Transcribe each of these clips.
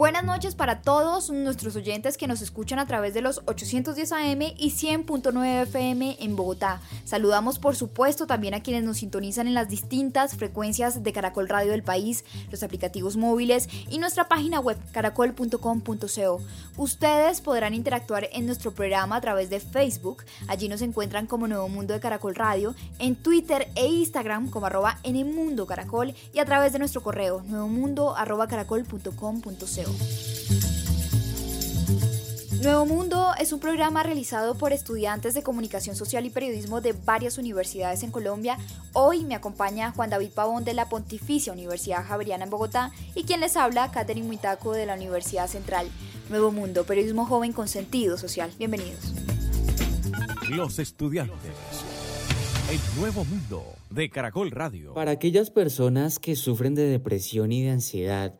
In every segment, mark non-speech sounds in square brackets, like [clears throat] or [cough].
Buenas noches para todos nuestros oyentes que nos escuchan a través de los 810 AM y 100.9 FM en Bogotá. Saludamos por supuesto también a quienes nos sintonizan en las distintas frecuencias de Caracol Radio del país, los aplicativos móviles y nuestra página web caracol.com.co. Ustedes podrán interactuar en nuestro programa a través de Facebook, allí nos encuentran como Nuevo Mundo de Caracol Radio, en Twitter e Instagram como arroba Caracol y a través de nuestro correo nuevomundo arroba caracol.com.co. Nuevo Mundo es un programa realizado por estudiantes de comunicación social y periodismo de varias universidades en Colombia. Hoy me acompaña Juan David Pavón de la Pontificia Universidad Javeriana en Bogotá y quien les habla, Catherine Muitaco de la Universidad Central. Nuevo Mundo, periodismo joven con sentido social. Bienvenidos. Los estudiantes. El Nuevo Mundo de Caracol Radio. Para aquellas personas que sufren de depresión y de ansiedad,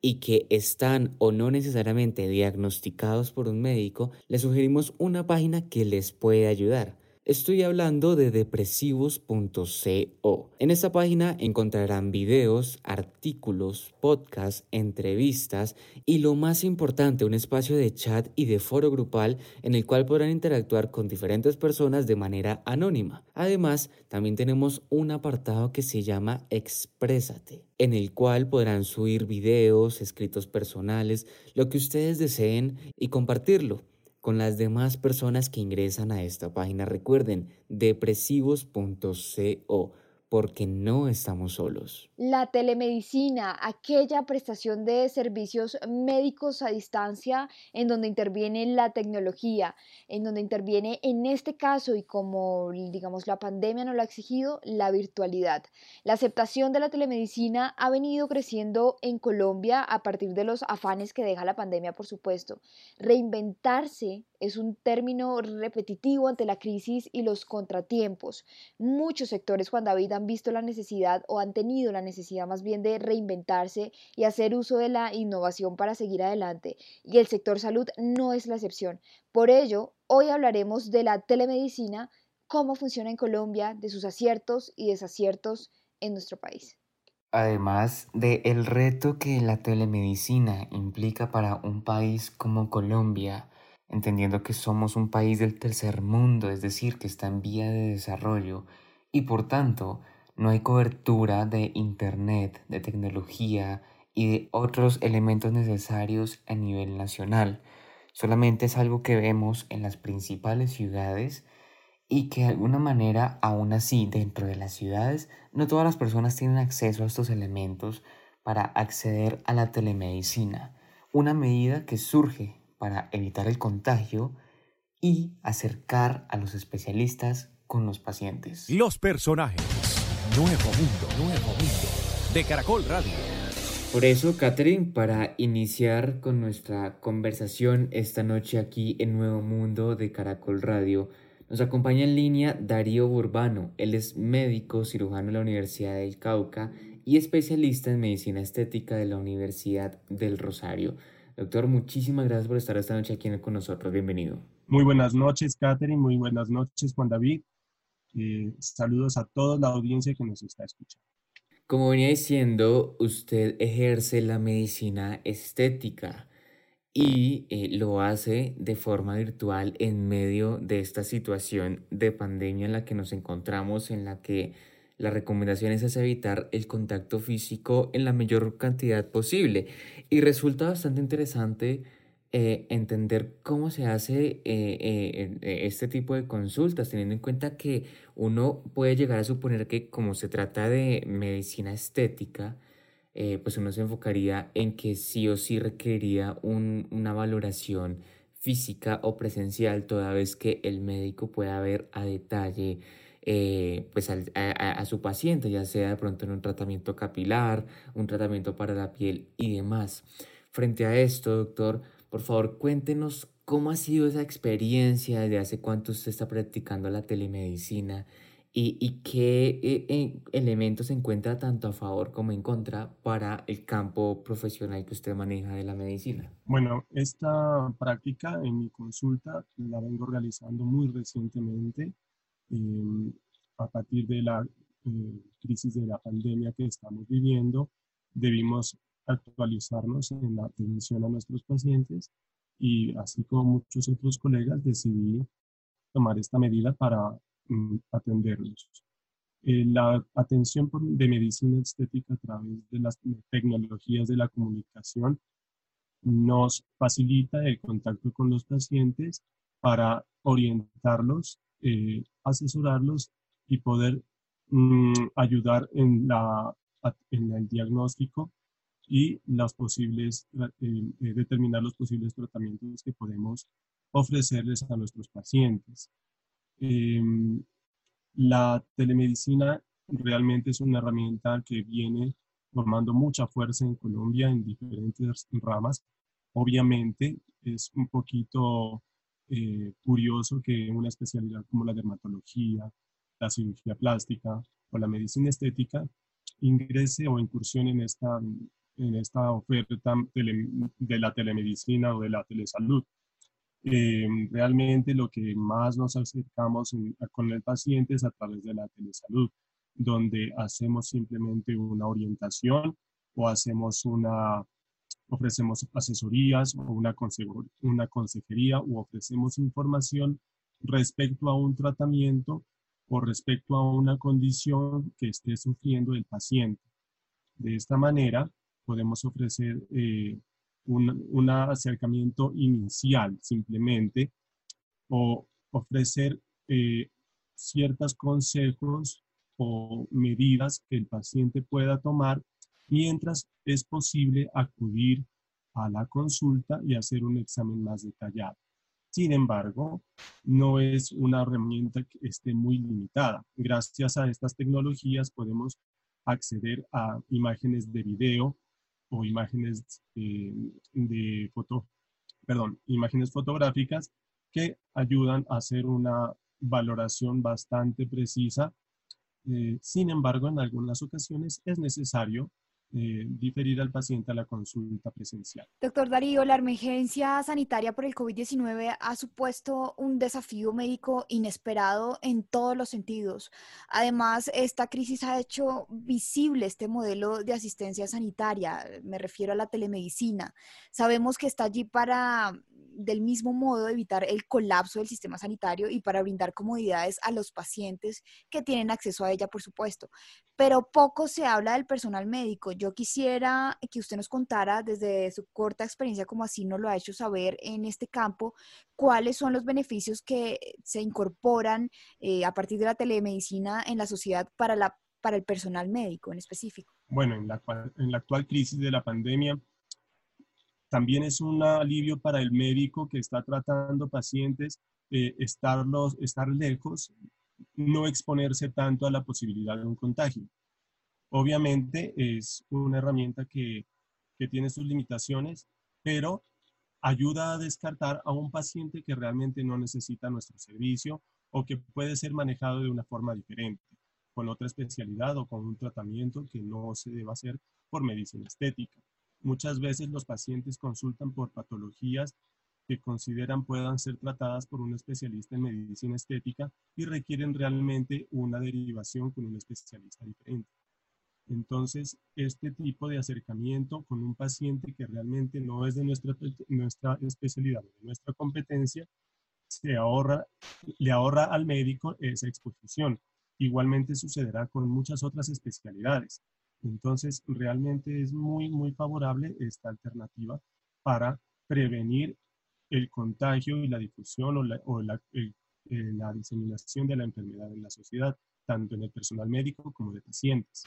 y que están o no necesariamente diagnosticados por un médico, les sugerimos una página que les puede ayudar. Estoy hablando de depresivos.co. En esta página encontrarán videos, artículos, podcasts, entrevistas y lo más importante, un espacio de chat y de foro grupal en el cual podrán interactuar con diferentes personas de manera anónima. Además, también tenemos un apartado que se llama Exprésate, en el cual podrán subir videos, escritos personales, lo que ustedes deseen y compartirlo con las demás personas que ingresan a esta página. Recuerden, depresivos.co porque no estamos solos. La telemedicina, aquella prestación de servicios médicos a distancia en donde interviene la tecnología, en donde interviene en este caso y como digamos la pandemia no lo ha exigido, la virtualidad. La aceptación de la telemedicina ha venido creciendo en Colombia a partir de los afanes que deja la pandemia, por supuesto. Reinventarse es un término repetitivo ante la crisis y los contratiempos. Muchos sectores, Juan David, han visto la necesidad o han tenido la necesidad más bien de reinventarse y hacer uso de la innovación para seguir adelante. Y el sector salud no es la excepción. Por ello, hoy hablaremos de la telemedicina, cómo funciona en Colombia, de sus aciertos y desaciertos en nuestro país. Además de el reto que la telemedicina implica para un país como Colombia, entendiendo que somos un país del tercer mundo, es decir, que está en vía de desarrollo y por tanto no hay cobertura de Internet, de tecnología y de otros elementos necesarios a nivel nacional. Solamente es algo que vemos en las principales ciudades y que de alguna manera, aún así, dentro de las ciudades, no todas las personas tienen acceso a estos elementos para acceder a la telemedicina, una medida que surge para evitar el contagio y acercar a los especialistas con los pacientes. Los personajes. Nuevo Mundo, Nuevo Mundo. De Caracol Radio. Por eso, Catherine, para iniciar con nuestra conversación esta noche aquí en Nuevo Mundo de Caracol Radio, nos acompaña en línea Darío Burbano. Él es médico cirujano de la Universidad del Cauca y especialista en medicina estética de la Universidad del Rosario. Doctor, muchísimas gracias por estar esta noche aquí con nosotros. Bienvenido. Muy buenas noches, Catherine. Muy buenas noches, Juan David. Eh, saludos a toda la audiencia que nos está escuchando. Como venía diciendo, usted ejerce la medicina estética y eh, lo hace de forma virtual en medio de esta situación de pandemia en la que nos encontramos, en la que la recomendación es evitar el contacto físico en la mayor cantidad posible. Y resulta bastante interesante eh, entender cómo se hace eh, eh, este tipo de consultas, teniendo en cuenta que uno puede llegar a suponer que como se trata de medicina estética, pues uno se enfocaría en que sí o sí requeriría una valoración física o presencial, toda vez que el médico pueda ver a detalle eh, pues a, su paciente, ya sea de pronto en un tratamiento capilar, un tratamiento para la piel y demás. Frente a esto, doctor, Por favor, cuéntenos cómo ha sido esa experiencia, desde hace cuánto usted está practicando la telemedicina y, qué eh, eh, elementos se encuentra tanto a favor como en contra para el campo profesional que usted maneja de la medicina. Bueno, esta práctica en mi consulta la vengo realizando muy recientemente em, a partir de la eh, crisis de la pandemia que estamos viviendo. Debimos actualizarnos en la atención a nuestros pacientes y así como muchos otros colegas decidí tomar esta medida para Mm, atenderlos. Eh, la atención de medicina estética a través de las tecnologías de la comunicación nos facilita el contacto con los pacientes para orientarlos, eh, asesorarlos y poder mm, ayudar en, la, en el diagnóstico y los posibles, eh, determinar los posibles tratamientos que podemos ofrecerles a nuestros pacientes. Em, la telemedicina realmente es una herramienta que viene formando mucha fuerza en Colombia en diferentes ramas. Obviamente es un poquito eh, curioso que una especialidad como la dermatología, la cirugía plástica o la medicina estética ingrese o incursione en esta, en esta oferta de la telemedicina o de la telesalud. Eh, realmente lo que más nos acercamos con el paciente es a través de la telesalud, donde hacemos simplemente una orientación o hacemos una, ofrecemos asesorías o una, una consejería o ofrecemos información respecto a un tratamiento o respecto a una condición que esté sufriendo el paciente. De esta manera, podemos ofrecer eh, un, acercamiento inicial simplemente o ofrecer eh, ciertos consejos o medidas que el paciente pueda tomar mientras es posible acudir a la consulta y hacer un examen más detallado. Sin embargo, no es una herramienta que esté muy limitada. Gracias a estas tecnologías podemos acceder a imágenes de video o imágenes eh, de foto, perdón, imágenes fotográficas que ayudan a hacer una valoración bastante precisa. Eh, sin embargo, en algunas ocasiones es necesario eh, diferir al paciente a la consulta presencial. Doctor Darío, la emergencia sanitaria por el COVID-19 ha supuesto un desafío médico inesperado en todos los sentidos. Además, esta crisis ha hecho visible este modelo de asistencia sanitaria, me refiero a la telemedicina. Sabemos que está allí para del mismo modo evitar el colapso del sistema sanitario y para brindar comodidades a los pacientes que tienen acceso a ella, por supuesto. Pero poco se habla del personal médico. Yo quisiera que usted nos contara desde su corta experiencia, como así nos lo ha hecho saber en este campo, cuáles son los beneficios que se incorporan eh, a partir de la telemedicina en la sociedad para, la, para el personal médico en específico. Bueno, en la, en la actual crisis de la pandemia, también es un alivio para el médico que está tratando pacientes, eh, estarlos, estar lejos, no exponerse tanto a la posibilidad de un contagio. Obviamente es una herramienta que, que tiene sus limitaciones, pero ayuda a descartar a un paciente que realmente no necesita nuestro servicio o que puede ser manejado de una forma diferente, con otra especialidad o con un tratamiento que no se deba hacer por medicina estética. Muchas veces los pacientes consultan por patologías que consideran puedan ser tratadas por un especialista en medicina estética y requieren realmente una derivación con un especialista diferente. Entonces, este tipo de acercamiento con un paciente que realmente no es de nuestra, nuestra especialidad, de nuestra competencia, se ahorra, le ahorra al médico esa exposición. Igualmente sucederá con muchas otras especialidades. Entonces, realmente es muy, muy favorable esta alternativa para prevenir el contagio y la difusión o, la, eh, la, diseminación de la enfermedad en la sociedad, tanto en el personal médico como de pacientes.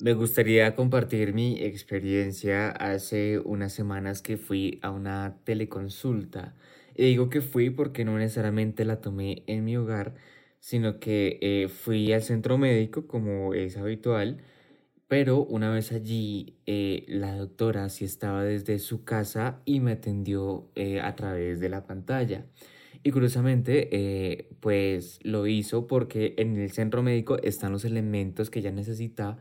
Me gustaría compartir mi experiencia hace unas semanas que fui a una teleconsulta. Y digo que fui porque no necesariamente la tomé en mi hogar, sino que eh, fui al centro médico como es habitual Pero una vez allí, eh, la doctora sí estaba desde su casa y me atendió eh, a través de la pantalla. Y curiosamente, eh, pues lo hizo porque en el centro médico están los elementos que ella necesita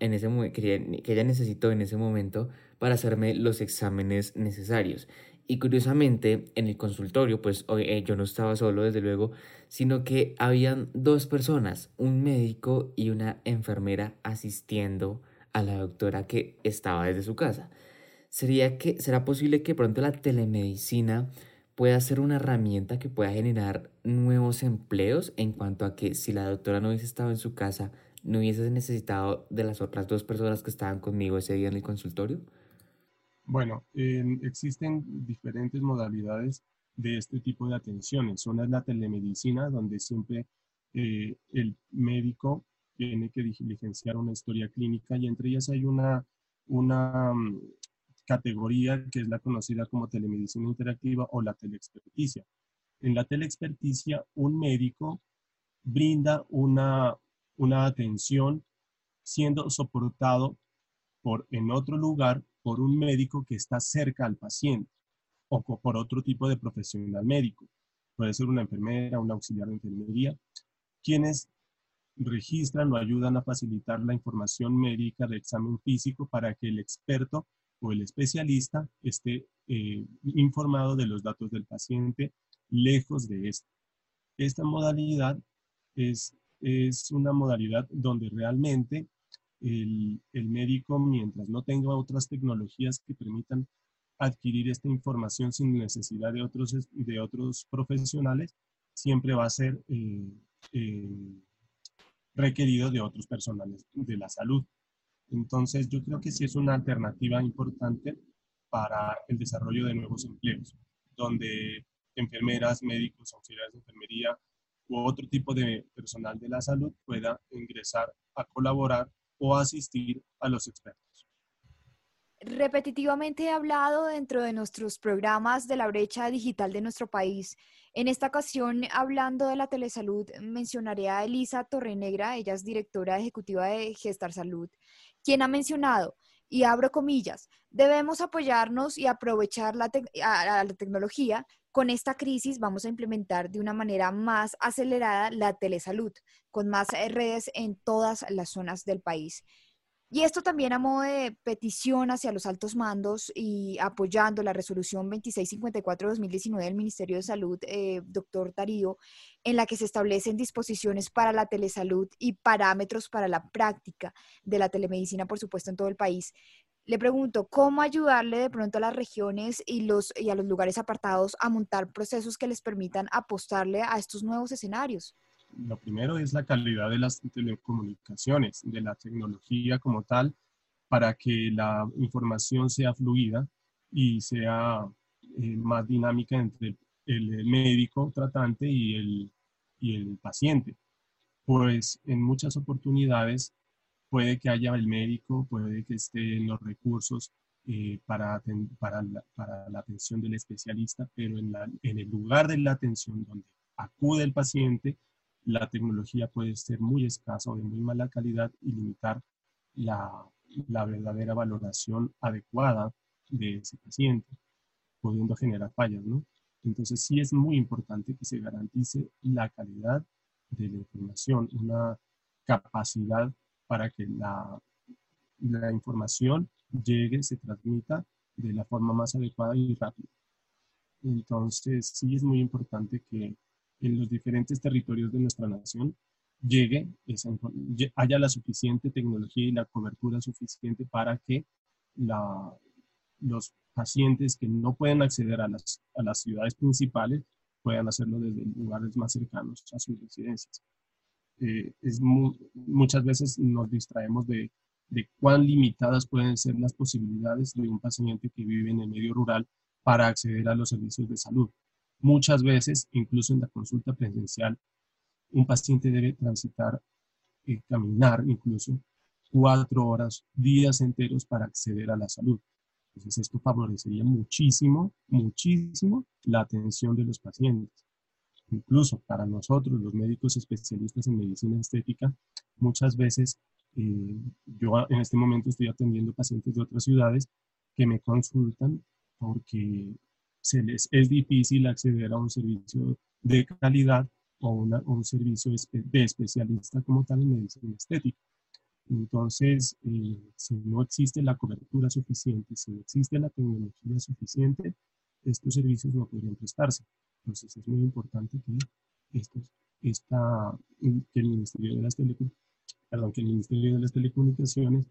en ese que que ella necesitó en ese momento para hacerme los exámenes necesarios. Y curiosamente, en el consultorio, pues eh, yo no estaba solo, desde luego, sino que habían dos personas, un médico y una enfermera asistiendo a la doctora que estaba desde su casa. ¿Sería que, ¿Será posible que pronto la telemedicina pueda ser una herramienta que pueda generar nuevos empleos en cuanto a que si la doctora no hubiese estado en su casa, no hubiese necesitado de las otras dos personas que estaban conmigo ese día en el consultorio? Bueno, existen diferentes modalidades de este tipo de atenciones. Una es la telemedicina, donde siempre eh, el médico tiene que diligenciar una historia clínica y entre ellas hay una, una mm, categoría que es la conocida como telemedicina interactiva o la teleexperticia. En la teleexperticia, un médico brinda una, una atención siendo soportado por, en otro lugar por un médico que está cerca al paciente o por otro tipo de profesional médico. Puede ser una enfermera, un auxiliar de enfermería, quienes registran o ayudan a facilitar la información médica de examen físico para que el experto o el especialista esté eh, informado de los datos del paciente lejos de esto. Esta modalidad es, es una modalidad donde realmente el, médico, mientras no tenga otras tecnologías que permitan adquirir esta información sin necesidad de otros, de otros profesionales, siempre va a ser eh, eh, requerido de otros personales de la salud. Entonces, yo creo que sí es una alternativa importante para el desarrollo de nuevos empleos, donde enfermeras, médicos, auxiliares de enfermería u otro tipo de personal de la salud pueda ingresar a colaborar o asistir a los expertos. Repetitivamente he hablado dentro de nuestros programas de la brecha digital de nuestro país. En esta ocasión, hablando de la telesalud, mencionaré a Elisa Torrenegra, ella es directora ejecutiva de Gestar Salud, quien ha mencionado, y abro comillas, debemos apoyarnos y aprovechar la, la tecnología con esta crisis vamos a implementar de una manera más acelerada la telesalud, con más eh, redes en todas las zonas del país. Y esto también a modo de petición hacia los altos mandos y apoyando la resolución 2654-2019 del Ministerio de Salud, eh, doctor Tarío, en la que se establecen disposiciones para la telesalud y parámetros para la práctica de la telemedicina, por supuesto, en todo el país le pregunto, ¿cómo ayudarle de pronto a las regiones y, a los lugares apartados a montar procesos que les permitan apostarle a estos nuevos escenarios? Lo primero es la calidad de las telecomunicaciones, de la tecnología como tal, para que la información sea fluida y sea eh, más dinámica entre el médico tratante y el, y el paciente. Pues en muchas oportunidades puede que haya el médico, puede que estén los recursos eh, para, para, la, atención del especialista, pero en, en, el lugar de la atención donde acude el paciente, la tecnología puede ser muy escasa o de muy mala calidad y limitar la, la verdadera valoración adecuada de ese paciente, pudiendo generar fallas, ¿no? Entonces sí es muy importante que se garantice la calidad de la información, una capacidad para que la, información llegue, se transmita de la forma más adecuada y rápida. Entonces, sí es muy importante que en los diferentes territorios de nuestra nación llegue haya la suficiente tecnología y la cobertura suficiente para que los pacientes que no pueden acceder a las, a las ciudades principales puedan hacerlo desde lugares más cercanos a sus residencias. Eh, es muchas veces nos distraemos de, cuán limitadas pueden ser las posibilidades de un paciente que vive en el medio rural para acceder a los servicios de salud. Muchas veces, incluso en la consulta presencial, un paciente debe transitar, eh, caminar incluso cuatro horas, días enteros para acceder a la salud. Entonces esto favorecería muchísimo, muchísimo la atención de los pacientes. Incluso para nosotros, los médicos especialistas en medicina estética, muchas veces Eh, yo en este momento estoy atendiendo pacientes de otras ciudades que me consultan porque se les es difícil acceder a un servicio de calidad o, un servicio de especialista como tal en medicina estética. Entonces, eh, si no existe la cobertura suficiente, si no existe la tecnología suficiente, estos servicios no podrían prestarse. Entonces, es muy importante que, estos, esta, que, el Ministerio de las perdón, que el Ministerio de las Telecomunicaciones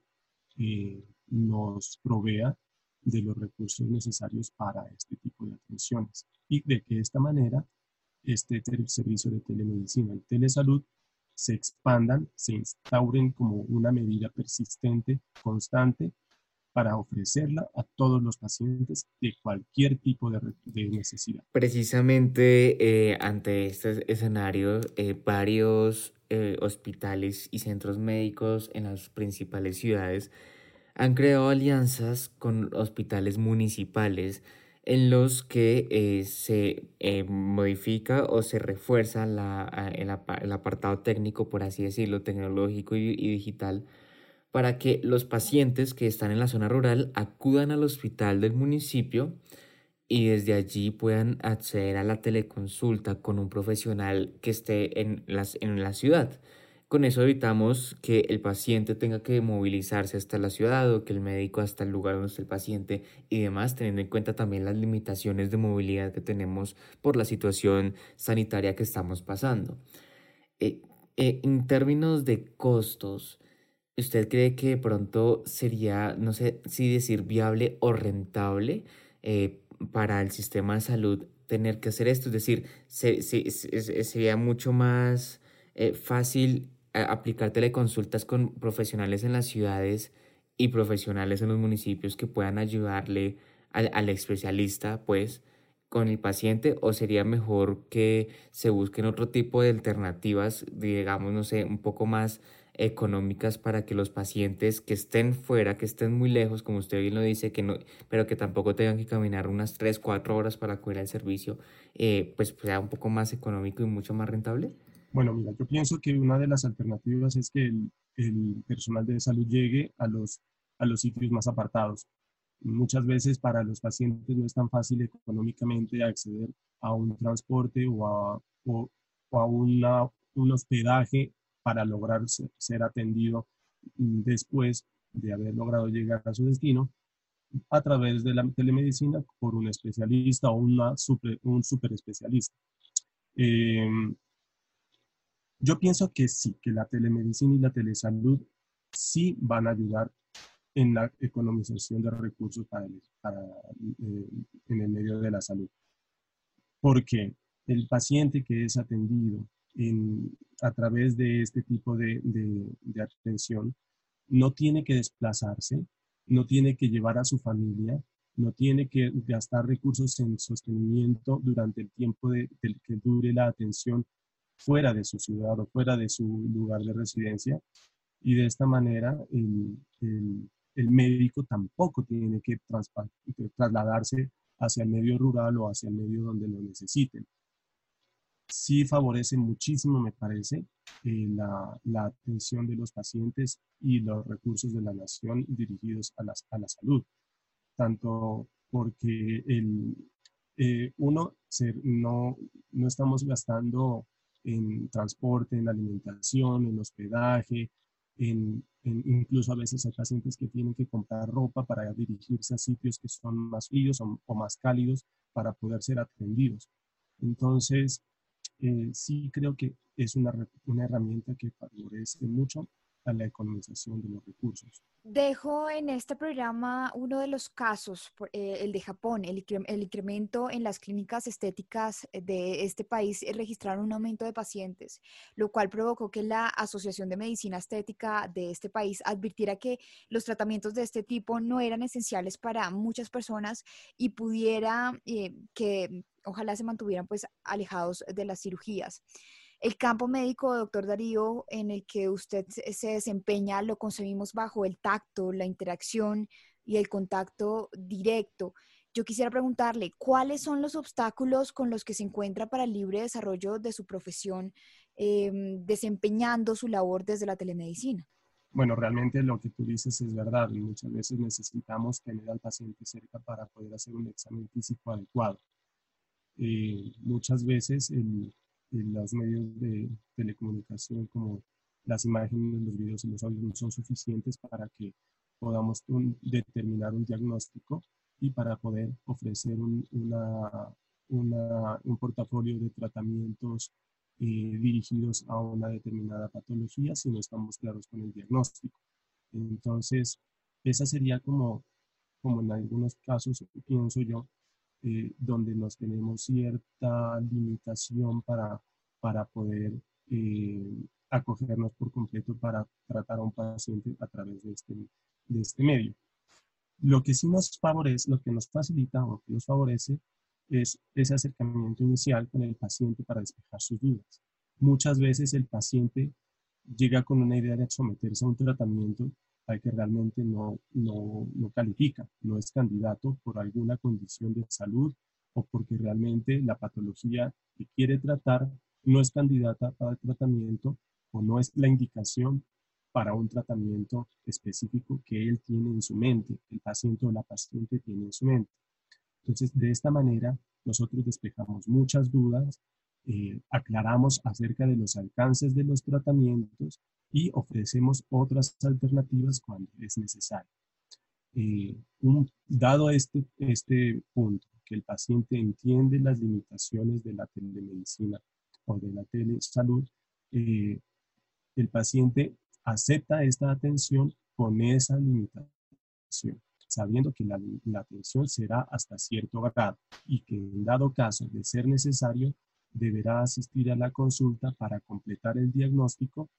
eh, nos provea de los recursos necesarios para este tipo de atenciones. Y de que de esta manera este servicio de telemedicina y telesalud se expandan, se instauren como una medida persistente, constante, para ofrecerla a todos los pacientes de cualquier tipo de, necesidad. Precisamente eh, ante este escenario, eh, varios eh, hospitales y centros médicos en las principales ciudades han creado alianzas con hospitales municipales en los que se modifica o se refuerza el, apartado técnico, por así decirlo, tecnológico y, digital, para que los pacientes que están en la zona rural acudan al hospital del municipio y desde allí puedan acceder a la teleconsulta con un profesional que esté en, las, en la ciudad. Con eso evitamos que el paciente tenga que movilizarse hasta la ciudad o que el médico hasta el lugar donde está el paciente y demás, teniendo en cuenta también las limitaciones de movilidad que tenemos por la situación sanitaria que estamos pasando. Eh, eh, en términos de costos, ¿usted cree que de pronto sería, no sé si decir viable o rentable eh, para el sistema de salud tener que hacer esto? Es decir, sería mucho más fácil aplicar teleconsultas con profesionales en las ciudades y profesionales en los municipios que puedan ayudarle al, especialista, pues, con el paciente o sería mejor que se busquen otro tipo de alternativas, digamos, no sé, un poco más económicas para que los pacientes que estén fuera, que estén muy lejos, como usted bien lo dice, que no, pero que tampoco tengan que caminar unas 3, 4 horas para acudir al servicio, eh, pues sea un poco más económico y mucho más rentable? Bueno, mira, yo pienso que una de las alternativas es que el, personal de salud llegue a los, a los sitios más apartados. Muchas veces para los pacientes no es tan fácil económicamente acceder a un transporte o a, o, a una, un hospedaje para lograr ser, atendido después de haber logrado llegar a su destino a través de la telemedicina por un especialista o una super, un super especialista. Eh, yo pienso que sí, que la telemedicina y la telesalud sí van a ayudar en la economización de recursos para, eh, en el medio de la salud. Porque el paciente que es atendido a través de este tipo de, de atención no tiene que desplazarse, no tiene que llevar a su familia, no tiene que gastar recursos en sostenimiento durante el tiempo del que dure la atención fuera de su ciudad o fuera de su lugar de residencia. Y de esta manera el, médico tampoco tiene que trasladarse hacia el medio rural o hacia el medio donde lo necesiten. Sí favorece muchísimo, me parece, eh, la, atención de los pacientes y los recursos de la nación dirigidos a, las, a la salud. Tanto porque el, eh, uno, no, no estamos gastando en transporte, en alimentación, en hospedaje, en, incluso a veces hay pacientes que tienen que comprar ropa para dirigirse a sitios que son más fríos o, más cálidos para poder ser atendidos. Entonces, eh, sí creo que es una, una herramienta que favorece mucho a la economización de los recursos. Dejo en este programa uno de los casos, eh, el de Japón, el, incremento en las clínicas estéticas de este país registraron un aumento de pacientes, lo cual provocó que la Asociación de Medicina Estética de este país advirtiera que los tratamientos de este tipo no eran esenciales para muchas personas y pudiera eh, que ojalá se mantuvieran pues alejados de las cirugías. El campo médico, doctor Darío, en el que usted se desempeña, lo concebimos bajo el tacto, la interacción y el contacto directo. Yo quisiera preguntarle, ¿cuáles son los obstáculos con los que se encuentra para el libre desarrollo de su profesión, em, desempeñando su labor desde la telemedicina? bueno, realmente lo que tú dices es verdad. Muchas veces necesitamos tener al paciente cerca para poder hacer un examen físico adecuado. Eh, muchas veces en, los medios de telecomunicación como las imágenes, los videos y los audios no son suficientes para que podamos determinar un diagnóstico y para poder ofrecer un, una, un portafolio de tratamientos eh, dirigidos a una determinada patología si no estamos claros con el diagnóstico. Entonces, esa sería como, como en algunos casos, pienso yo, eh, donde nos tenemos cierta limitación para, para poder eh, acogernos por completo para tratar a un paciente a través de este, de este medio. Lo que sí nos favorece, lo que nos facilita o que nos favorece es ese acercamiento inicial con el paciente para despejar sus dudas. Muchas veces el paciente llega con una idea de someterse a un tratamiento al que realmente no, no, no califica, no es candidato por alguna condición de salud o porque realmente la patología que quiere tratar no es candidata para el tratamiento o no es la indicación para un tratamiento específico que él tiene en su mente, el paciente o la paciente tiene en su mente. Entonces, de esta manera, nosotros despejamos muchas dudas, eh, aclaramos acerca de los alcances de los tratamientos y ofrecemos otras alternativas cuando es necesario. Eh, dado este, este punto, que el paciente entiende las limitaciones de la telemedicina o de la telesalud, eh, el paciente acepta esta atención con esa limitación sabiendo que la, atención será hasta cierto grado y que en dado caso de ser necesario, deberá asistir a la consulta para completar el diagnóstico,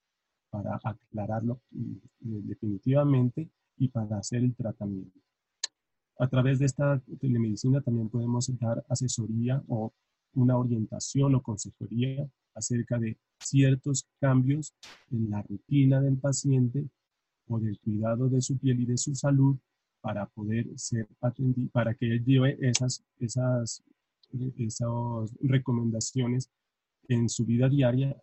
para aclararlo mm, definitivamente y para hacer el tratamiento. A través de esta telemedicina también podemos dar asesoría o una orientación o consejería acerca de ciertos cambios en la rutina del paciente o del cuidado de su piel y de su salud para poder ser atendido, para que él lleve esas, esas, esas recomendaciones en su vida diaria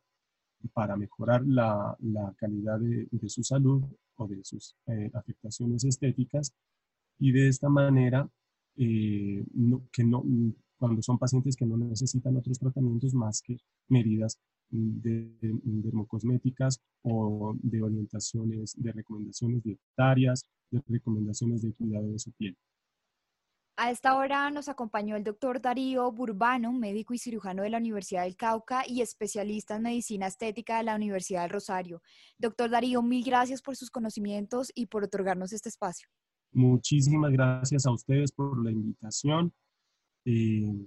para mejorar la, calidad de, de, su salud o de sus eh, afectaciones estéticas y de esta manera eh, que no, cuando son pacientes que no necesitan otros tratamientos más que medidas de, de dermocosméticas o de orientaciones, de recomendaciones dietarias de recomendaciones de cuidado de su piel. A esta hora nos acompañó el doctor Darío Burbano, médico y cirujano de la Universidad del Cauca y especialista en medicina estética de la Universidad del Rosario. Doctor Darío, mil gracias por sus conocimientos y por otorgarnos este espacio. Muchísimas gracias a ustedes por la invitación. Eh,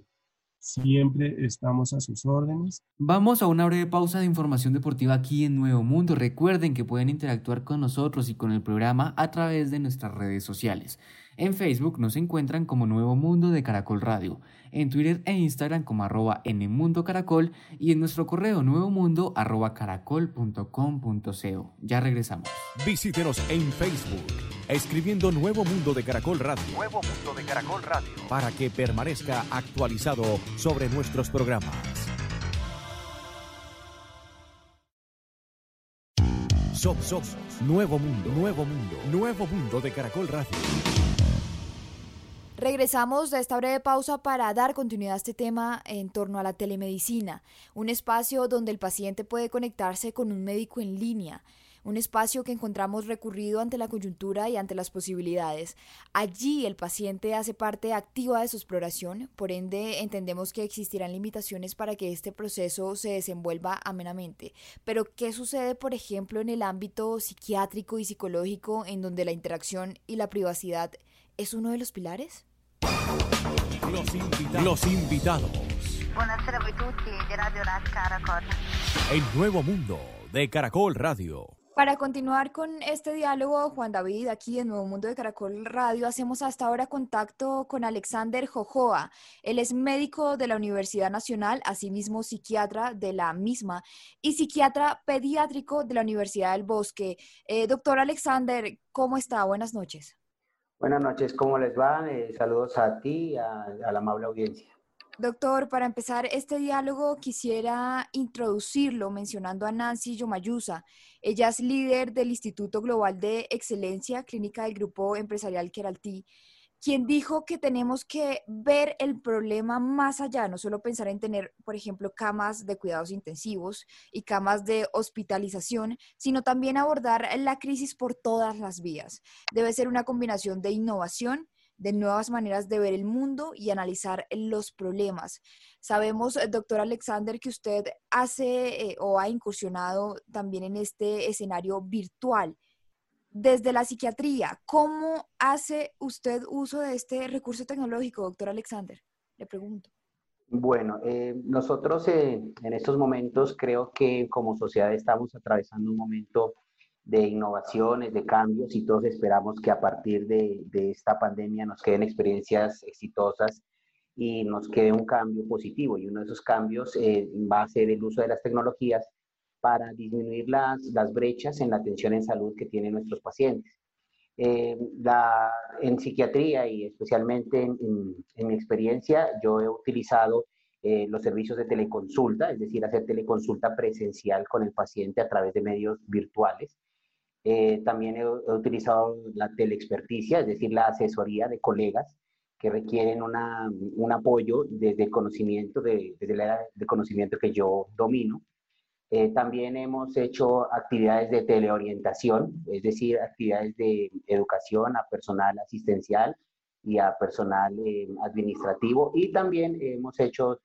Siempre estamos a sus órdenes. Vamos a una breve pausa de información deportiva aquí en Nuevo Mundo. Recuerden que pueden interactuar con nosotros y con el programa a través de nuestras redes sociales. En Facebook nos encuentran como Nuevo Mundo de Caracol Radio, en Twitter e Instagram como arroba nmundocaracol y en nuestro correo nuevomundo arroba caracol.com.co. Ya regresamos. Visítenos en Facebook, escribiendo Nuevo Mundo de Caracol Radio. Nuevo Mundo de Caracol Radio. Para que permanezca actualizado sobre nuestros programas. Somos, Nuevo Mundo, Nuevo Mundo, Nuevo Mundo de Caracol Radio. Regresamos de esta breve pausa para dar continuidad a este tema en torno a la telemedicina, un espacio donde el paciente puede conectarse con un médico en línea, un espacio que encontramos recurrido ante la coyuntura y ante las posibilidades. Allí el paciente hace parte activa de su exploración, por ende entendemos que existirán limitaciones para que este proceso se desenvuelva amenamente. Pero ¿qué sucede, por ejemplo, en el ámbito psiquiátrico y psicológico en donde la interacción y la privacidad es uno de los pilares? Los, invitados. Los invitados. Buonasera a voi tutti de Radio Caracol. El nuevo mundo de Caracol Radio. Para continuar con este diálogo, Juan David, aquí en Nuevo Mundo de Caracol Radio, hacemos hasta ahora contacto con Alexander Jojoa. Él es médico de la Universidad Nacional, asimismo psiquiatra de la misma y psiquiatra pediátrico de la Universidad del Bosque. Eh, doctor Alexander, ¿cómo está? Buenas noches. Buenas noches, ¿cómo les va? Eh, saludos a ti y a, la amable audiencia. Doctor, para empezar este diálogo quisiera introducirlo mencionando a Nancy Yomayusa. Ella es líder del Instituto Global de Excelencia Clínica del Grupo Empresarial Keralty, quien dijo que tenemos que ver el problema más allá, no solo pensar en tener, por ejemplo, camas de cuidados intensivos y camas de hospitalización, sino también abordar la crisis por todas las vías. Debe ser una combinación de innovación, de nuevas maneras de ver el mundo y analizar los problemas. Sabemos, doctor Alexander, que usted hace eh, o ha incursionado también en este escenario virtual. Desde la psiquiatría, ¿cómo hace usted uso de este recurso tecnológico, doctor Alexander? Le pregunto. Bueno, eh, nosotros en estos momentos creo que como sociedad estamos atravesando un momento de innovaciones, de cambios y todos esperamos que a partir de, esta pandemia nos queden experiencias exitosas y nos quede un cambio positivo. Y uno de esos cambios eh, va a ser el uso de las tecnologías para disminuir las, las brechas en la atención en salud que tienen nuestros pacientes. Eh, en psiquiatría y especialmente en, mi experiencia, yo he utilizado eh, los servicios de teleconsulta, es decir, hacer teleconsulta presencial con el paciente a través de medios virtuales. Eh, también he, utilizado la teleexperticia, es decir, la asesoría de colegas que requieren una, un apoyo desde conocimiento, de, desde la de conocimiento que yo domino. Eh, también hemos hecho actividades de teleorientación, es decir, actividades de educación a personal asistencial y a personal eh, administrativo. Y también hemos hecho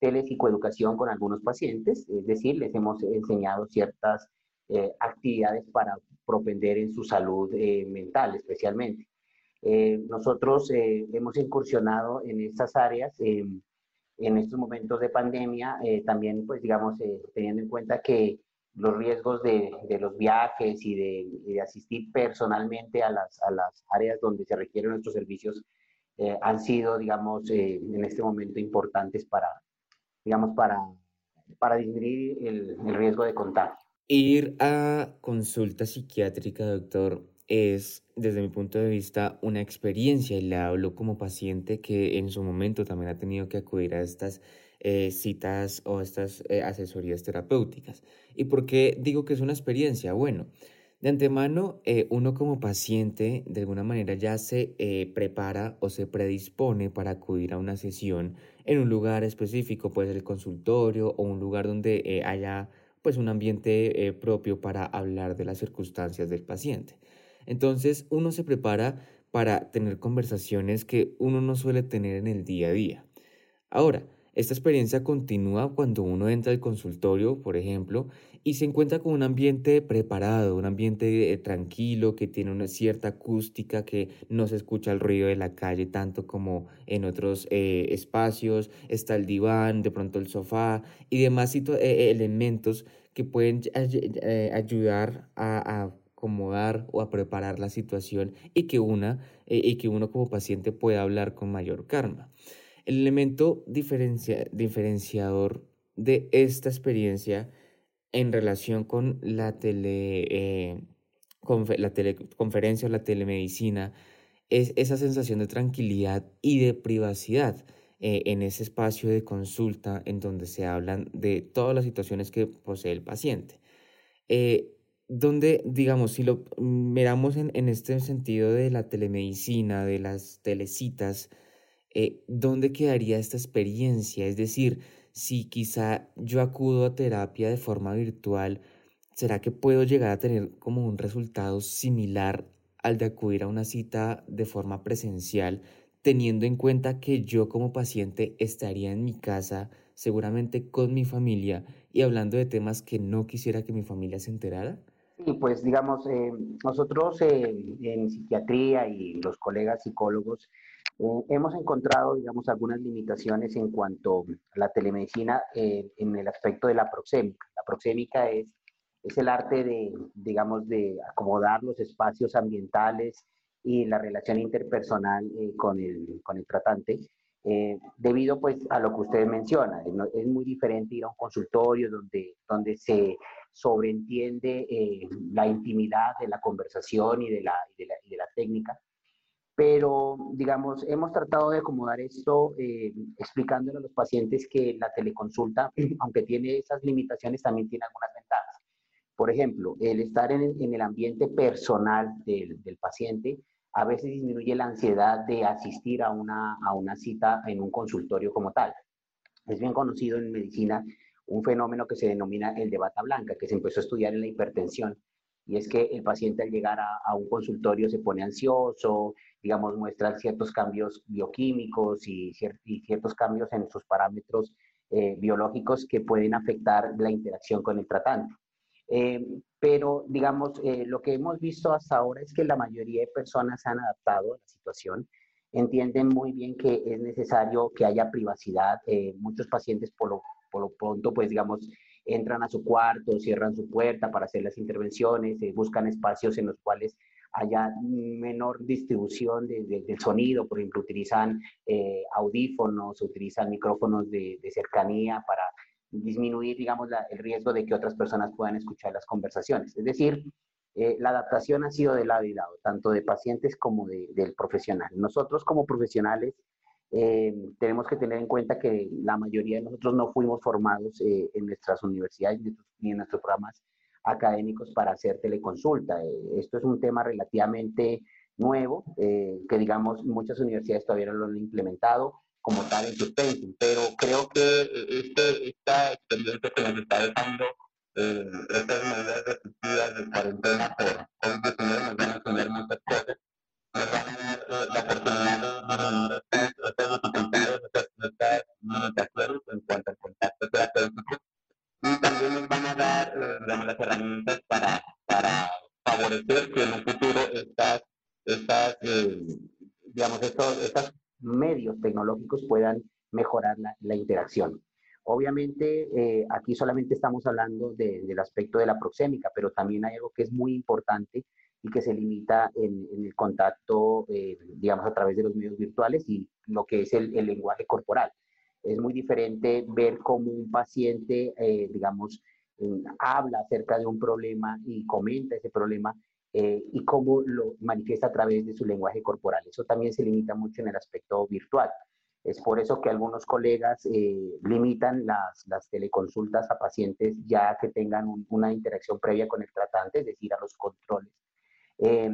telepsicoeducación con algunos pacientes, es decir, les hemos enseñado ciertas eh, actividades para propender en su salud eh, mental especialmente. Eh, nosotros hemos incursionado en estas áreas en estos momentos de pandemia, también pues digamos teniendo en cuenta que los riesgos de, los viajes y de, asistir personalmente a las, a las áreas donde se requieren nuestros servicios han sido, digamos, en este momento importantes para, digamos, para, para disminuir el, el riesgo de contagio. Ir a consulta psiquiátrica, doctor, es desde mi punto de vista una experiencia y le hablo como paciente que en su momento también ha tenido que acudir a estas eh, citas o estas eh, asesorías terapéuticas. ¿Y por qué digo que es una experiencia? Bueno, de antemano, eh, uno como paciente de alguna manera ya se prepara o se predispone para acudir a una sesión en un lugar específico, puede ser el consultorio o un lugar donde haya pues un ambiente propio para hablar de las circunstancias del paciente. Entonces uno se prepara para tener conversaciones que uno no suele tener en el día a día. Ahora, esta experiencia continúa cuando uno entra al consultorio, por ejemplo, y se encuentra con un ambiente preparado, un ambiente eh, tranquilo, que tiene una cierta acústica, que no se escucha el ruido de la calle tanto como en otros eh, espacios, está el diván, de pronto el sofá y demás eh, elementos que pueden ayudar a, acomodar o a preparar la situación y que, una, y que uno como paciente pueda hablar con mayor calma. El elemento diferenciador de esta experiencia en relación con la, tele, eh, la teleconferencia o la telemedicina es esa sensación de tranquilidad y de privacidad eh, en ese espacio de consulta en donde se hablan de todas las situaciones que posee el paciente. Eh, donde, digamos, si lo miramos en, en, este sentido de la telemedicina, de las telecitas, ¿dónde quedaría esta experiencia? Es decir, si quizá yo acudo a terapia de forma virtual, ¿será que puedo llegar a tener como un resultado similar al de acudir a una cita de forma presencial, teniendo en cuenta que yo como paciente estaría en mi casa, seguramente con mi familia y hablando de temas que no quisiera que mi familia se enterara? Sí, pues digamos, eh, nosotros eh, en psiquiatría y los colegas psicólogos eh, hemos encontrado, digamos, algunas limitaciones en cuanto a la telemedicina en el aspecto de la proxémica. La proxémica es, es el arte de, digamos, de acomodar los espacios ambientales y la relación interpersonal con, el, con el tratante, debido pues a lo que usted menciona. Es muy diferente ir a un consultorio donde, donde se sobreentiende la intimidad de la conversación y de la, de la, técnica pero digamos, hemos tratado de acomodar esto eh, explicándole a los pacientes que la teleconsulta, [clears throat] aunque tiene esas limitaciones, también tiene algunas ventajas. Por ejemplo, el estar en el, ambiente personal del, del, paciente a veces disminuye la ansiedad de asistir a una, a una cita en un consultorio como tal. Es bien conocido en medicina un fenómeno que se denomina el de bata blanca, que se empezó a estudiar en la hipertensión. Y es que el paciente al llegar a, un consultorio se pone ansioso, digamos, muestra ciertos cambios bioquímicos y, ciertos cambios en sus parámetros eh, biológicos que pueden afectar la interacción con el tratante. Eh, pero, digamos, eh, lo que hemos visto hasta ahora es que la mayoría de personas se han adaptado a la situación, entienden muy bien que es necesario que haya privacidad. muchos pacientes, por lo por lo pronto, pues digamos, entran a su cuarto, cierran su puerta para hacer las intervenciones, eh, buscan espacios en los cuales haya menor distribución del sonido, por ejemplo, utilizan eh, audífonos, utilizan micrófonos de, cercanía para disminuir, digamos, el riesgo de que otras personas puedan escuchar las conversaciones. Es decir, eh, la adaptación ha sido de lado y lado, tanto de pacientes como del profesional. Nosotros como profesionales eh, tenemos que tener en cuenta que la mayoría de nosotros no fuimos formados eh, en nuestras universidades ni en nuestros programas académicos para hacer teleconsulta. Esto es un tema relativamente nuevo, que digamos muchas universidades todavía no lo han implementado como tal en sus pensum, pero creo que este, esta experiencia que nos está dejando estas medidas de COVID-19 nos van a muchas cosas nos van a en cuanto contacto también nos van a dar las herramientas para, para favorecer que en un futuro estas, estas digamos, estos medios tecnológicos puedan mejorar la, interacción. Obviamente, eh, aquí solamente estamos hablando de, del aspecto de la proxémica, pero también hay algo que es muy importante y que se limita en, el contacto, eh, digamos, a través de los medios virtuales y lo que es el, lenguaje corporal. Es muy diferente ver cómo un paciente, eh, digamos, habla acerca de un problema y comenta ese problema eh, y cómo lo manifiesta a través de su lenguaje corporal. Eso también se limita mucho en el aspecto virtual. Es por eso que algunos colegas limitan las, las, teleconsultas a pacientes ya que tengan una interacción previa con el tratante, es decir, a los controles eh,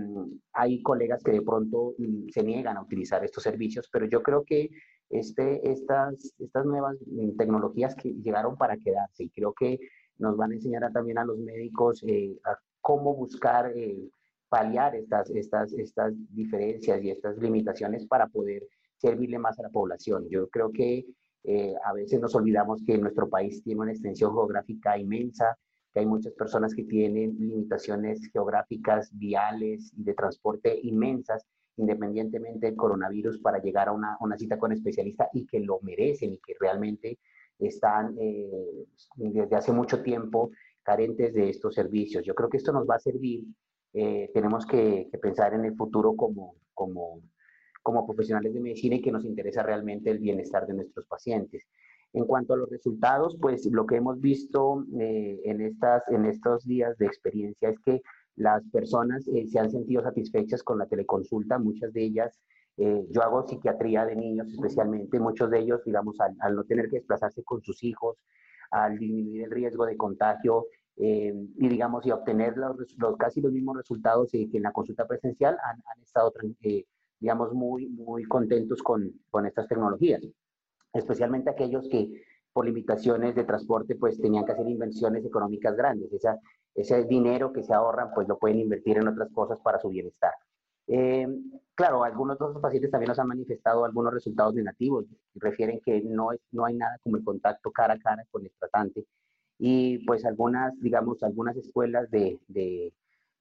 hay colegas que de pronto mm, se niegan a utilizar estos servicios, pero yo creo que este, estas, estas nuevas mm, tecnologías que llegaron para quedarse y creo que nos van a enseñar también a los médicos eh, a cómo buscar eh, paliar estas, estas, estas diferencias y estas limitaciones para poder servirle más a la población. Yo creo que a veces nos olvidamos que nuestro país tiene una extensión geográfica inmensa, que hay muchas personas que tienen limitaciones geográficas, viales y de transporte inmensas, independientemente del coronavirus, para llegar a una, una cita con especialista y que lo merecen y que realmente están eh, desde hace mucho tiempo carentes de estos servicios. Yo creo que esto nos va a servir. Eh, tenemos que, que, pensar en el futuro como, como, como profesionales de medicina y que nos interesa realmente el bienestar de nuestros pacientes. En cuanto a los resultados, pues lo que hemos visto eh, en, estas, en estos días de experiencia es que las personas eh, se han sentido satisfechas con la teleconsulta, muchas de ellas, eh, yo hago psiquiatría de niños especialmente, muchos de ellos, digamos, al, no tener que desplazarse con sus hijos, al disminuir el riesgo de contagio y, digamos, y obtener los, casi los mismos resultados que en la consulta presencial, han, han estado, digamos, muy, muy contentos con, con estas tecnologías especialmente aquellos que por limitaciones de transporte pues tenían que hacer inversiones económicas grandes. Esa, ese dinero que se ahorran pues lo pueden invertir en otras cosas para su bienestar. Eh, claro, algunos de los pacientes también nos han manifestado algunos resultados negativos. Refieren que no, es, no hay nada como el contacto cara a cara con el tratante. Y pues algunas, digamos, algunas escuelas de, de,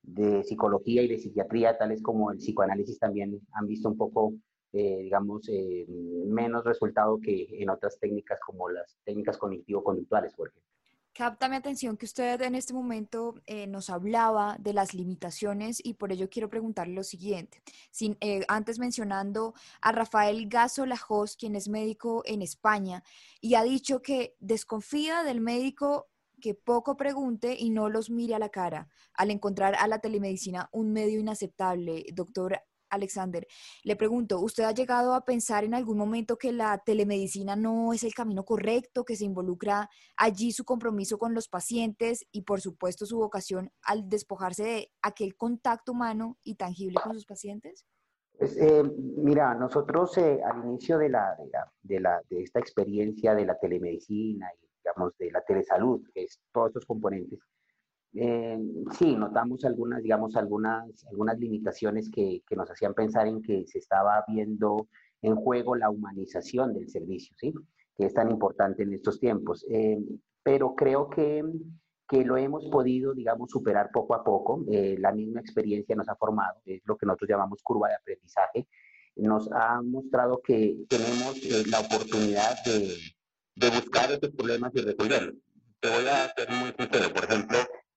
de psicología y de psiquiatría, tales como el psicoanálisis, también han visto un poco eh, digamos, eh, menos resultado que en otras técnicas como las técnicas cognitivo-conductuales, por ejemplo. Capta mi atención que usted en este momento eh, nos hablaba de las limitaciones y por ello quiero preguntarle lo siguiente. Sin, antes mencionando a Rafael Gaso Lajos, quien es médico en España, y ha dicho que desconfía del médico que poco pregunte y no los mire a la cara, al encontrar a la telemedicina un medio inaceptable. Doctor Alexander, le pregunto, ¿usted ha llegado a pensar en algún momento que la telemedicina no es el camino correcto, que se involucra allí su compromiso con los pacientes y por supuesto su vocación al despojarse de aquel contacto humano y tangible con sus pacientes? Pues, eh, mira, nosotros eh, al inicio de, la, de, la, de, esta experiencia de la telemedicina y digamos de la telesalud, que es todos estos componentes, eh, sí, notamos algunas, digamos, algunas, algunas limitaciones que, que, nos hacían pensar en que se estaba viendo en juego la humanización del servicio, ¿sí? Que es tan importante en estos tiempos. Eh, pero creo que, que, lo hemos podido, digamos, superar poco a poco. Eh, la misma experiencia nos ha formado, es lo que nosotros llamamos curva de aprendizaje. Nos ha mostrado que tenemos eh, la oportunidad de, de buscar estos problemas y resolverlos. Te voy a ser muy sincero, por ejemplo,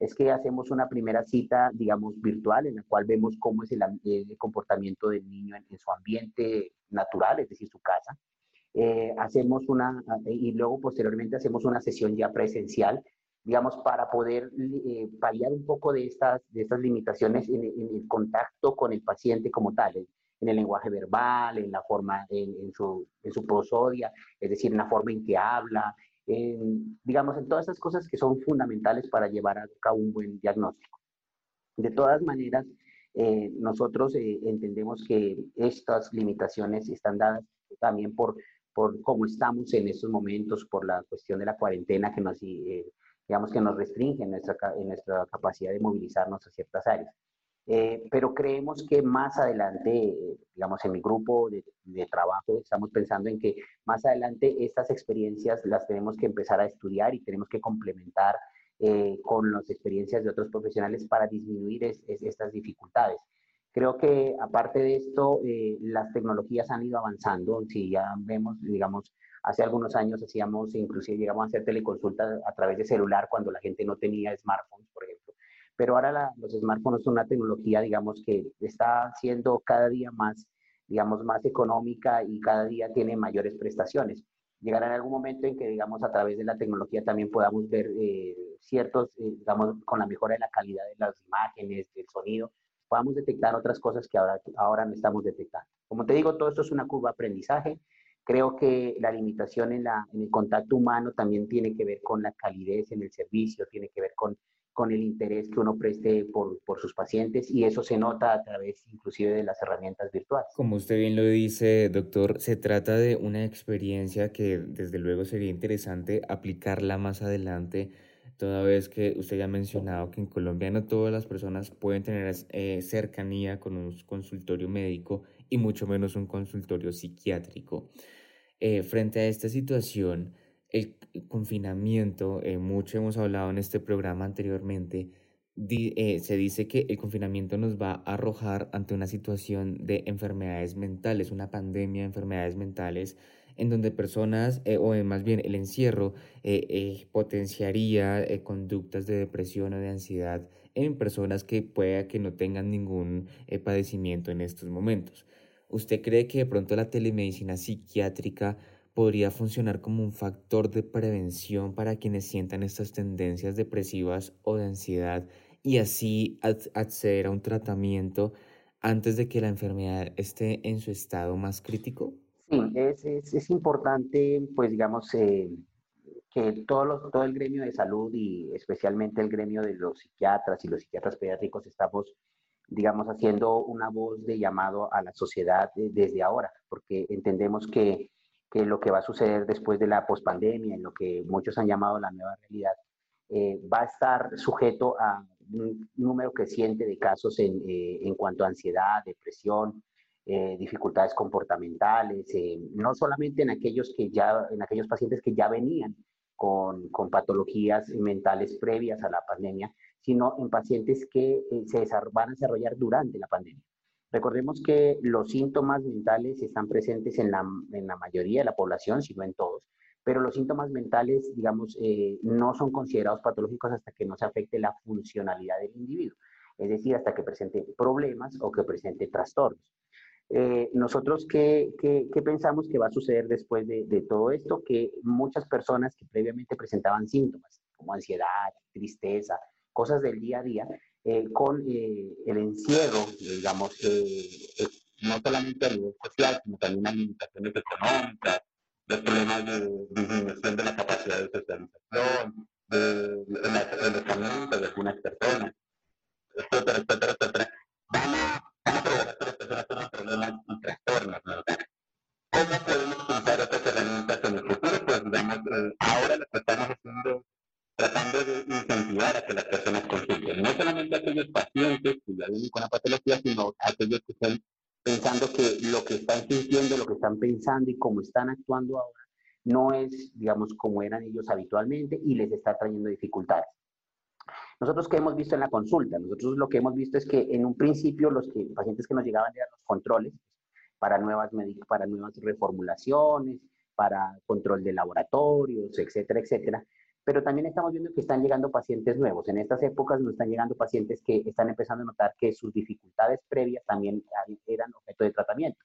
es que hacemos una primera cita, digamos, virtual, en la cual vemos cómo es el, comportamiento del niño en, su ambiente natural, es decir, su casa. Eh, hacemos una, y luego posteriormente hacemos una sesión ya presencial, digamos, para poder eh, paliar un poco de estas, de estas limitaciones en, el contacto con el paciente como tal, en, el lenguaje verbal, en la forma, en, su, en su prosodia, es decir, en la forma en que habla, digamos, en todas esas cosas que son fundamentales para llevar a cabo un buen diagnóstico. De todas maneras, eh, nosotros eh, entendemos que estas limitaciones están dadas también por, por cómo estamos en estos momentos, por la cuestión de la cuarentena que nos, eh, digamos, que nos restringe en nuestra, en nuestra capacidad de movilizarnos a ciertas áreas. Eh, pero creemos que más adelante, digamos, en mi grupo de, trabajo, estamos pensando en que más adelante estas experiencias las tenemos que empezar a estudiar y tenemos que complementar eh, con las experiencias de otros profesionales para disminuir estas dificultades. Creo que aparte de esto, eh, las tecnologías han ido avanzando. Si ya vemos, digamos, hace algunos años hacíamos, inclusive llegamos a hacer teleconsultas a través de celular cuando la gente no tenía smartphones, por ejemplo pero ahora los smartphones son una tecnología, digamos, que está siendo cada día más, digamos, más económica y cada día tiene mayores prestaciones. Llegará en algún momento en que, digamos, a través de la tecnología también podamos ver eh, ciertos, eh, digamos, con la mejora de la calidad de las imágenes, del sonido, podamos detectar otras cosas que ahora, ahora no estamos detectando. Como te digo, todo esto es una curva de aprendizaje. Creo que la limitación en, la, en el contacto humano también tiene que ver con la calidez en el servicio, tiene que ver con con el interés que uno preste por, por, sus pacientes y eso se nota a través inclusive de las herramientas virtuales. Como usted bien lo dice, doctor, se trata de una experiencia que desde luego sería interesante aplicarla más adelante, toda vez que usted ya ha mencionado que en Colombia no todas las personas pueden tener eh, cercanía con un consultorio médico y mucho menos un consultorio psiquiátrico. Eh, frente a esta situación, el confinamiento, eh, mucho hemos hablado en este programa anteriormente, eh, se dice que el confinamiento nos va a arrojar ante una situación de enfermedades mentales, una pandemia de enfermedades mentales, en donde personas, eh, o más bien el encierro, potenciaría conductas de depresión o de ansiedad en personas que pueda que no tengan ningún padecimiento en estos momentos. ¿Usted cree que de pronto la telemedicina psiquiátrica podría funcionar como un factor de prevención para quienes sientan estas tendencias depresivas o de ansiedad y así acceder a un tratamiento antes de que la enfermedad esté en su estado más crítico? Sí, es, es, importante, pues digamos, eh, que todo, todo el gremio de salud y especialmente el gremio de los psiquiatras y los psiquiatras pediátricos estamos, digamos, haciendo una voz de llamado a la sociedad desde ahora, porque entendemos que que lo que va a suceder después de la pospandemia, en lo que muchos han llamado la nueva realidad, eh, va a estar sujeto a un número creciente de casos en, eh, en cuanto a ansiedad, depresión, eh, dificultades comportamentales, no solamente en aquellos, que ya, en aquellos pacientes que ya venían con, con patologías mentales previas a la pandemia, sino en pacientes que se van a desarrollar durante la pandemia. Recordemos que los síntomas mentales están presentes en la, en la mayoría de la población, si no en todos, pero los síntomas mentales, digamos, eh, no son considerados patológicos hasta que no se afecte la funcionalidad del individuo, es decir, hasta que presente problemas o que presente trastornos. Eh, nosotros, ¿qué, ¿qué, qué, pensamos que va a suceder después de, de, todo esto? Que muchas personas que previamente presentaban síntomas como ansiedad, tristeza, cosas del día a día, eh, con eh, el encierro, digamos, no solamente a nivel social, sino también a limitaciones económicas, los problemas de disminución de la capacidad de socialización, de, de, de, de algunas personas, etcétera, etcétera, etcétera, van a, van a provocar que las problemas y trastornos mentales. ¿Cómo podemos usar estas herramientas en el futuro? Pues, digamos, eh, ahora lo que estamos haciendo, tratando de incentivar a que las personas consulten, no solamente aquellos pacientes que ya vienen con la patología, sino aquellos que están pensando que lo que están sintiendo, lo que están pensando y cómo están actuando ahora no es, digamos, como eran ellos habitualmente y les está trayendo dificultades. Nosotros, ¿qué hemos visto en la consulta? Nosotros lo que hemos visto es que en un principio los que, pacientes que nos llegaban eran los controles para nuevas, para nuevas reformulaciones, para control de laboratorios, etcétera, etcétera pero también estamos viendo que están llegando pacientes nuevos. En estas épocas nos están llegando pacientes que están empezando a notar que sus dificultades previas también eran objeto de tratamiento.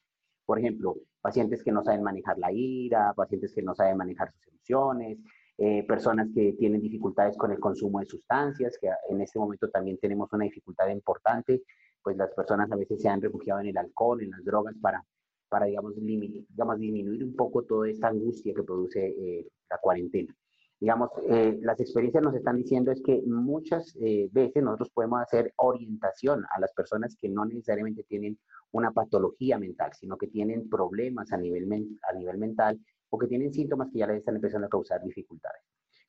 Por ejemplo, pacientes que no saben manejar la ira, pacientes que no saben manejar sus emociones, eh, personas que tienen dificultades con el consumo de sustancias, que en este momento también tenemos una dificultad importante, pues las personas a veces se han refugiado en el alcohol, en las drogas, para, para digamos, digamos disminuir un poco toda esta angustia que produce eh, la cuarentena digamos, eh, las experiencias nos están diciendo es que muchas eh, veces nosotros podemos hacer orientación a las personas que no necesariamente tienen una patología mental, sino que tienen problemas a nivel, a nivel mental o que tienen síntomas que ya les están empezando a causar dificultades.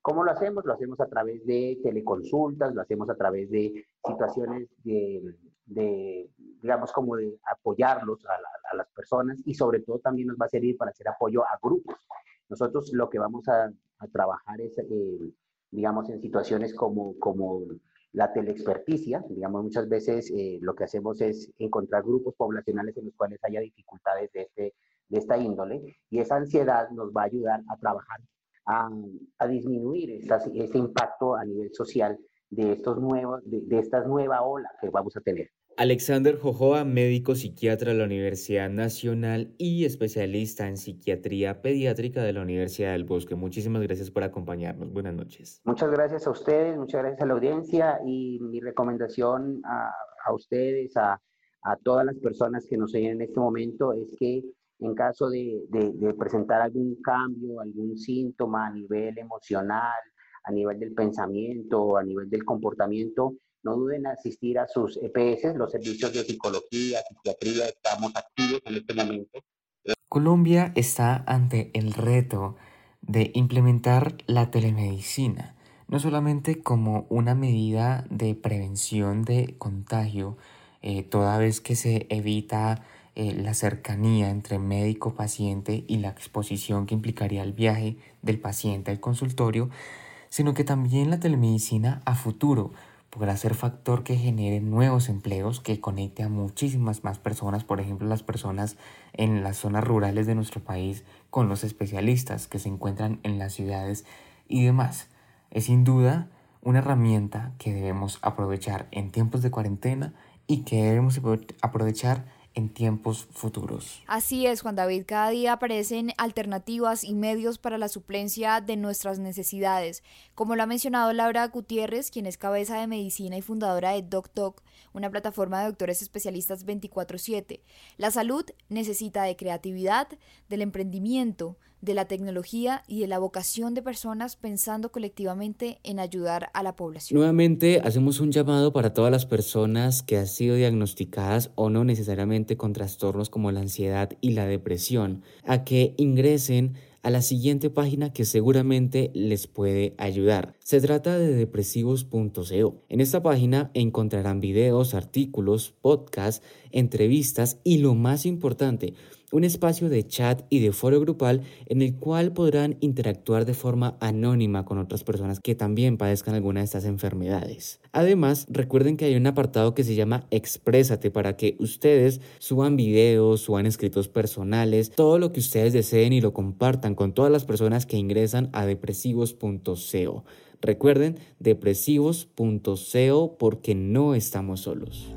¿Cómo lo hacemos? Lo hacemos a través de teleconsultas, lo hacemos a través de situaciones de, de digamos, como de apoyarlos a, la, a, las personas y sobre todo también nos va a servir para hacer apoyo a grupos. Nosotros lo que vamos a, a trabajar es, eh, digamos, en situaciones como, como la teleexperticia. Digamos, muchas veces eh, lo que hacemos es encontrar grupos poblacionales en los cuales haya dificultades de, este, de esta índole y esa ansiedad nos va a ayudar a trabajar, a, a disminuir estas, este impacto a nivel social de, estos nuevos, de, de esta nueva ola que vamos a tener. Alexander Jojoa, médico psiquiatra de la Universidad Nacional y especialista en psiquiatría pediátrica de la Universidad del Bosque. Muchísimas gracias por acompañarnos. Buenas noches. Muchas gracias a ustedes, muchas gracias a la audiencia y mi recomendación a, a ustedes, a, a, todas las personas que nos oyen en este momento es que en caso de, de, de presentar algún cambio, algún síntoma a nivel emocional, a nivel del pensamiento, a nivel del comportamiento, no duden en asistir a sus EPS, los servicios de psicología, psiquiatría, estamos activos en este momento. Colombia está ante el reto de implementar la telemedicina, no solamente como una medida de prevención de contagio, eh, toda vez que se evita eh, la cercanía entre médico-paciente y la exposición que implicaría el viaje del paciente al consultorio, sino que también la telemedicina a futuro podrá ser factor que genere nuevos empleos, que conecte a muchísimas más personas, por ejemplo las personas en las zonas rurales de nuestro país con los especialistas que se encuentran en las ciudades y demás. Es sin duda una herramienta que debemos aprovechar en tiempos de cuarentena y que debemos aprovechar en tiempos futuros. Así es, Juan David, cada día aparecen alternativas y medios para la suplencia de nuestras necesidades. Como lo ha mencionado Laura Gutiérrez, quien es cabeza de medicina y fundadora de DocDoc, una plataforma de doctores especialistas 24/7. La salud necesita de creatividad, del emprendimiento, de la tecnología y de la vocación de personas pensando colectivamente en ayudar a la población. Nuevamente hacemos un llamado para todas las personas que han sido diagnosticadas o no necesariamente con trastornos como la ansiedad y la depresión a que ingresen a la siguiente página que seguramente les puede ayudar. Se trata de depresivos.co. En esta página encontrarán videos, artículos, podcasts, entrevistas y lo más importante, un espacio de chat y de foro grupal en el cual podrán interactuar de forma anónima con otras personas que también padezcan alguna de estas enfermedades. Además, recuerden que hay un apartado que se llama Exprésate para que ustedes suban videos, suban escritos personales, todo lo que ustedes deseen y lo compartan con todas las personas que ingresan a depresivos.co. Recuerden, depresivos.co porque no estamos solos.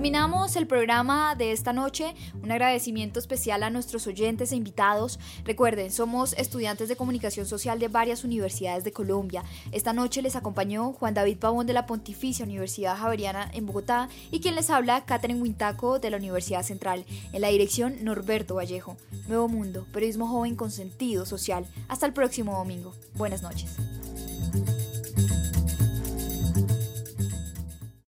Culminamos el programa de esta noche. Un agradecimiento especial a nuestros oyentes e invitados. Recuerden, somos estudiantes de comunicación social de varias universidades de Colombia. Esta noche les acompañó Juan David Pavón de la Pontificia Universidad Javeriana en Bogotá y quien les habla, Catherine Huintaco de la Universidad Central. En la dirección, Norberto Vallejo. Nuevo Mundo, periodismo joven con sentido social. Hasta el próximo domingo. Buenas noches.